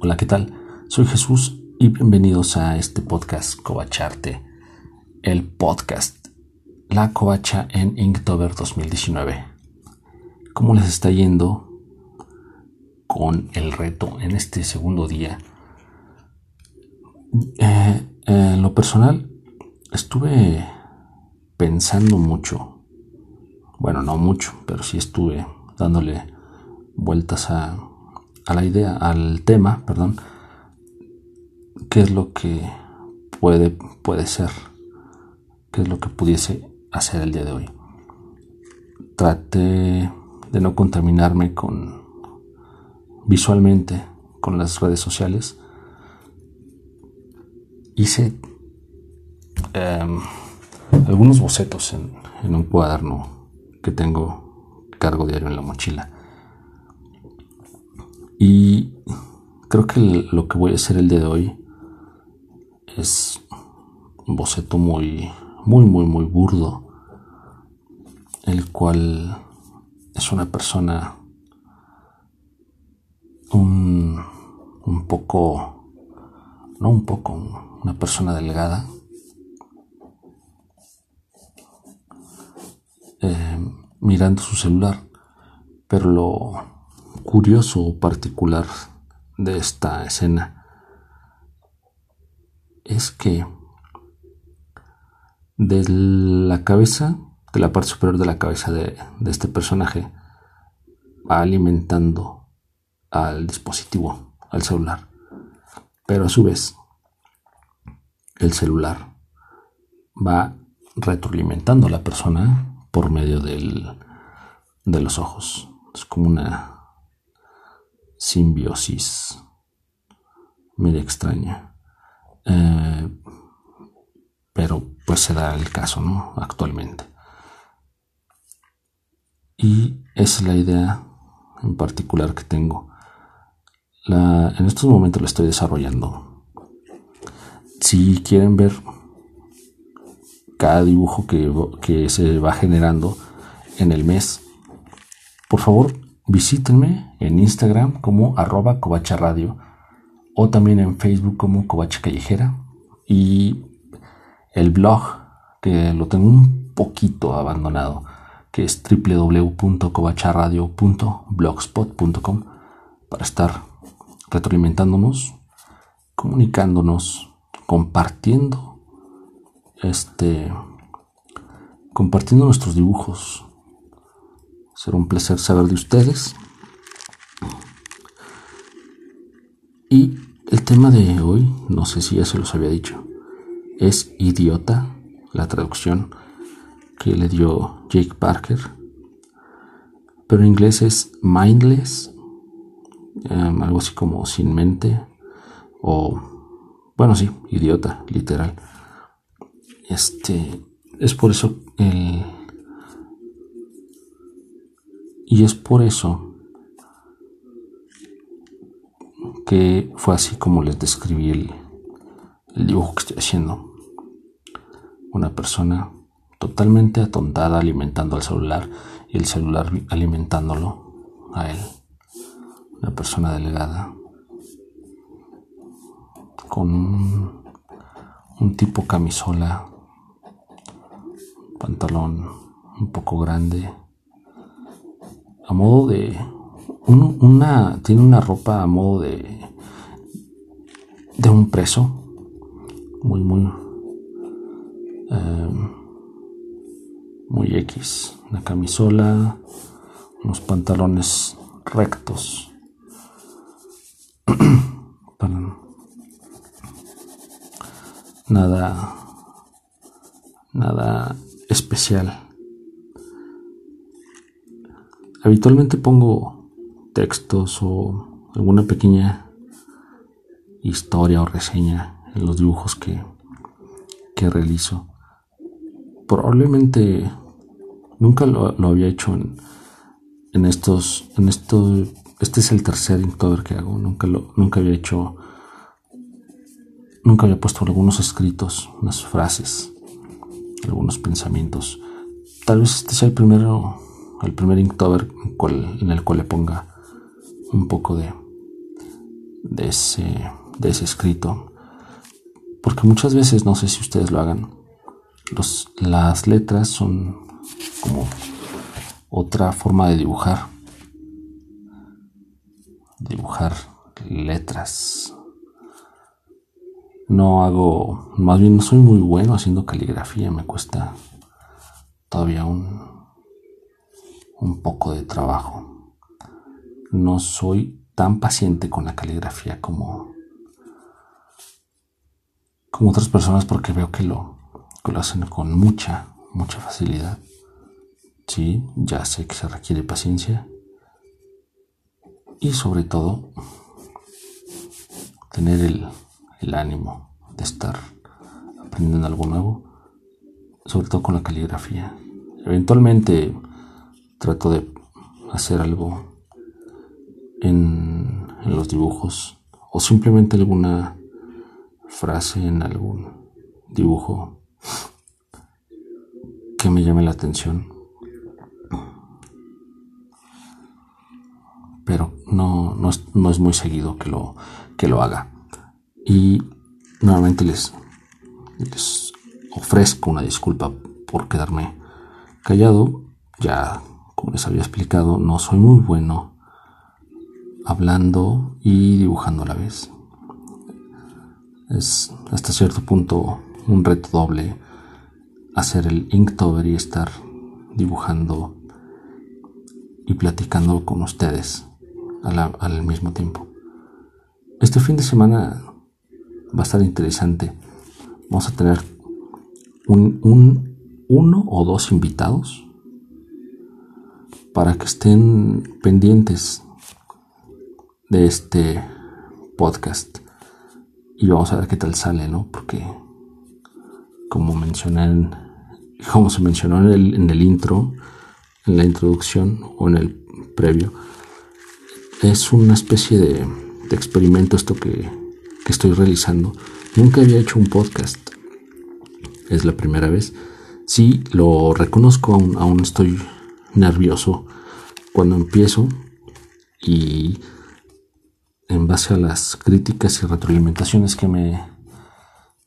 Hola, ¿qué tal? Soy Jesús y bienvenidos a este podcast Covacharte, el podcast La Covacha en Inktober 2019. ¿Cómo les está yendo con el reto en este segundo día? Eh, en lo personal, estuve pensando mucho. Bueno, no mucho, pero sí estuve dándole vueltas a a la idea, al tema, perdón, qué es lo que puede, puede ser, qué es lo que pudiese hacer el día de hoy. Traté de no contaminarme con visualmente con las redes sociales. Hice em, algunos bocetos en, en un cuaderno que tengo cargo diario en la mochila y creo que lo que voy a hacer el día de hoy es un boceto muy, muy, muy, muy burdo, el cual es una persona un, un poco, no un poco, una persona delgada, eh, mirando su celular, pero lo curioso o particular de esta escena es que de la cabeza, de la parte superior de la cabeza de, este personaje, va alimentando al dispositivo, al celular. Pero a su vez, el celular va retroalimentando a la persona por medio del, de los ojos. Es como una simbiosis media extraña. Eh, pero pues se da el caso, ¿no? Actualmente. Y esa es la idea en particular que tengo. La, en estos momentos la estoy desarrollando. Si quieren ver cada dibujo que, que se va generando en el mes, por favor Visítenme en Instagram como arroba covacha radio o también en Facebook como covacha callejera. Y el blog que lo tengo un poquito abandonado que es www.covacharadio.blogspot.com para estar retroalimentándonos, comunicándonos, compartiendo este compartiendo nuestros dibujos, Será un placer saber de ustedes. Y el tema de hoy, no sé si ya se los había dicho, es idiota, la traducción que le dio Jake Parker. Pero en inglés es mindless, em, algo así como sin mente, o bueno, sí, idiota, literal. Este es por eso el y es por eso que fue así como les describí el, dibujo que estoy haciendo. Una persona totalmente atontada alimentando al celular y el celular alimentándolo a él. Una persona delgada con un, un tipo camisola, pantalón un poco grande a modo de una tiene una ropa a modo de de un preso muy muy em, muy X una camisola unos pantalones rectos. Nada nada especial Habitualmente pongo textos o alguna pequeña historia o reseña en los dibujos que, que realizo. Probablemente nunca lo, había hecho en, en estos, en esto, este es el tercer Inktober que hago, nunca lo, nunca había hecho, nunca había puesto algunos escritos, unas frases, algunos pensamientos. Tal vez este sea el primero al primer Inktober en el cual le ponga un poco de, de ese, de ese escrito. Porque muchas veces, no sé si ustedes lo hagan, los, las letras son como otra forma de dibujar. Dibujar letras. No hago, más bien no soy muy bueno haciendo caligrafía, me cuesta todavía un, un poco de trabajo. No soy tan paciente con la caligrafía como, como otras personas porque veo que lo, que lo hacen con mucha, mucha facilidad. Sí, ya sé que se requiere paciencia y sobre todo tener el, el ánimo de estar aprendiendo algo nuevo, sobre todo con la caligrafía. Eventualmente trato de hacer algo en, los dibujos o simplemente alguna frase en algún dibujo que me llame la atención. Pero no, no, es, no es muy seguido que lo, que lo haga. Y nuevamente les, les ofrezco una disculpa por quedarme callado. Ya, como les había explicado, no soy muy bueno hablando y dibujando a la vez. Es hasta cierto punto un reto doble hacer el Inktober y estar dibujando y platicando con ustedes al mismo tiempo. Este fin de semana va a estar interesante. Vamos a tener un, un, uno o dos invitados para que estén pendientes de este podcast y vamos a ver qué tal sale, ¿no? Porque como mencioné, como se mencionó en el, en el intro, en la introducción o en el previo, es una especie de, de experimento esto que, que estoy realizando. Nunca había hecho un podcast. Es la primera vez. Sí, lo reconozco, aún, aún estoy nervioso cuando empiezo y en base a las críticas y retroalimentaciones que me,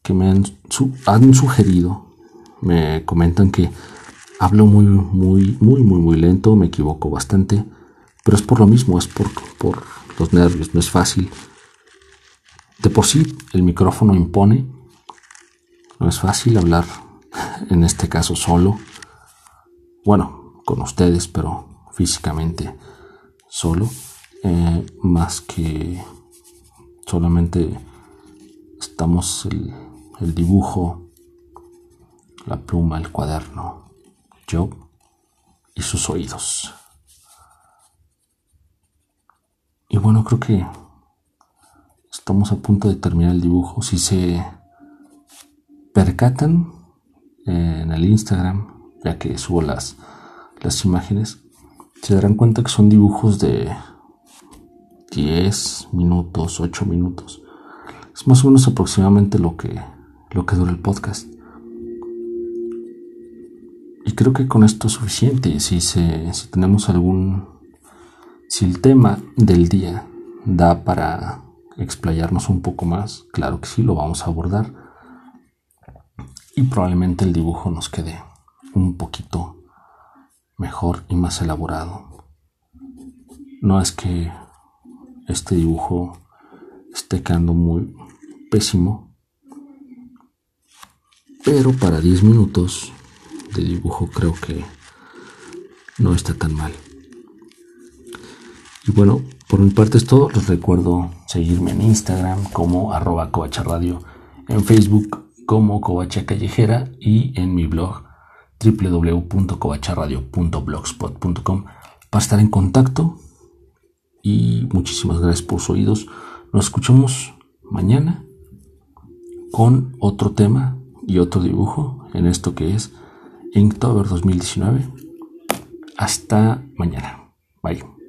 que me han, han sugerido, me comentan que hablo muy, muy, muy, muy, muy lento, me equivoco bastante, pero es por lo mismo, es por, por los nervios, no es fácil de por sí el micrófono impone. No es fácil hablar, en este caso solo. Bueno, con ustedes, pero físicamente solo. Eh, más que solamente estamos el, dibujo, la pluma, el cuaderno, yo y sus oídos. Y bueno, creo que estamos a punto de terminar el dibujo. Si se percatan eh, en el Instagram, ya que subo las, las imágenes, se darán cuenta que son dibujos de 10 minutos, 8 minutos. Es más o menos aproximadamente lo que, lo que dura el podcast. Y creo que con esto es suficiente. Si, se, si tenemos algún... Si el tema del día da para explayarnos un poco más, claro que sí, lo vamos a abordar. Y probablemente el dibujo nos quede un poquito mejor y más elaborado. No es que este dibujo esté quedando muy pésimo, pero para 10 minutos de dibujo creo que no está tan mal. Y bueno, por mi parte es todo. Les recuerdo seguirme en Instagram como arroba en Facebook como Covacha Callejera y en mi blog www.covacharadio.blogspot.com para estar en contacto. Y muchísimas gracias por sus oídos. Nos escuchamos mañana con otro tema y otro dibujo en esto que es Inktober 2019. Hasta mañana. Bye.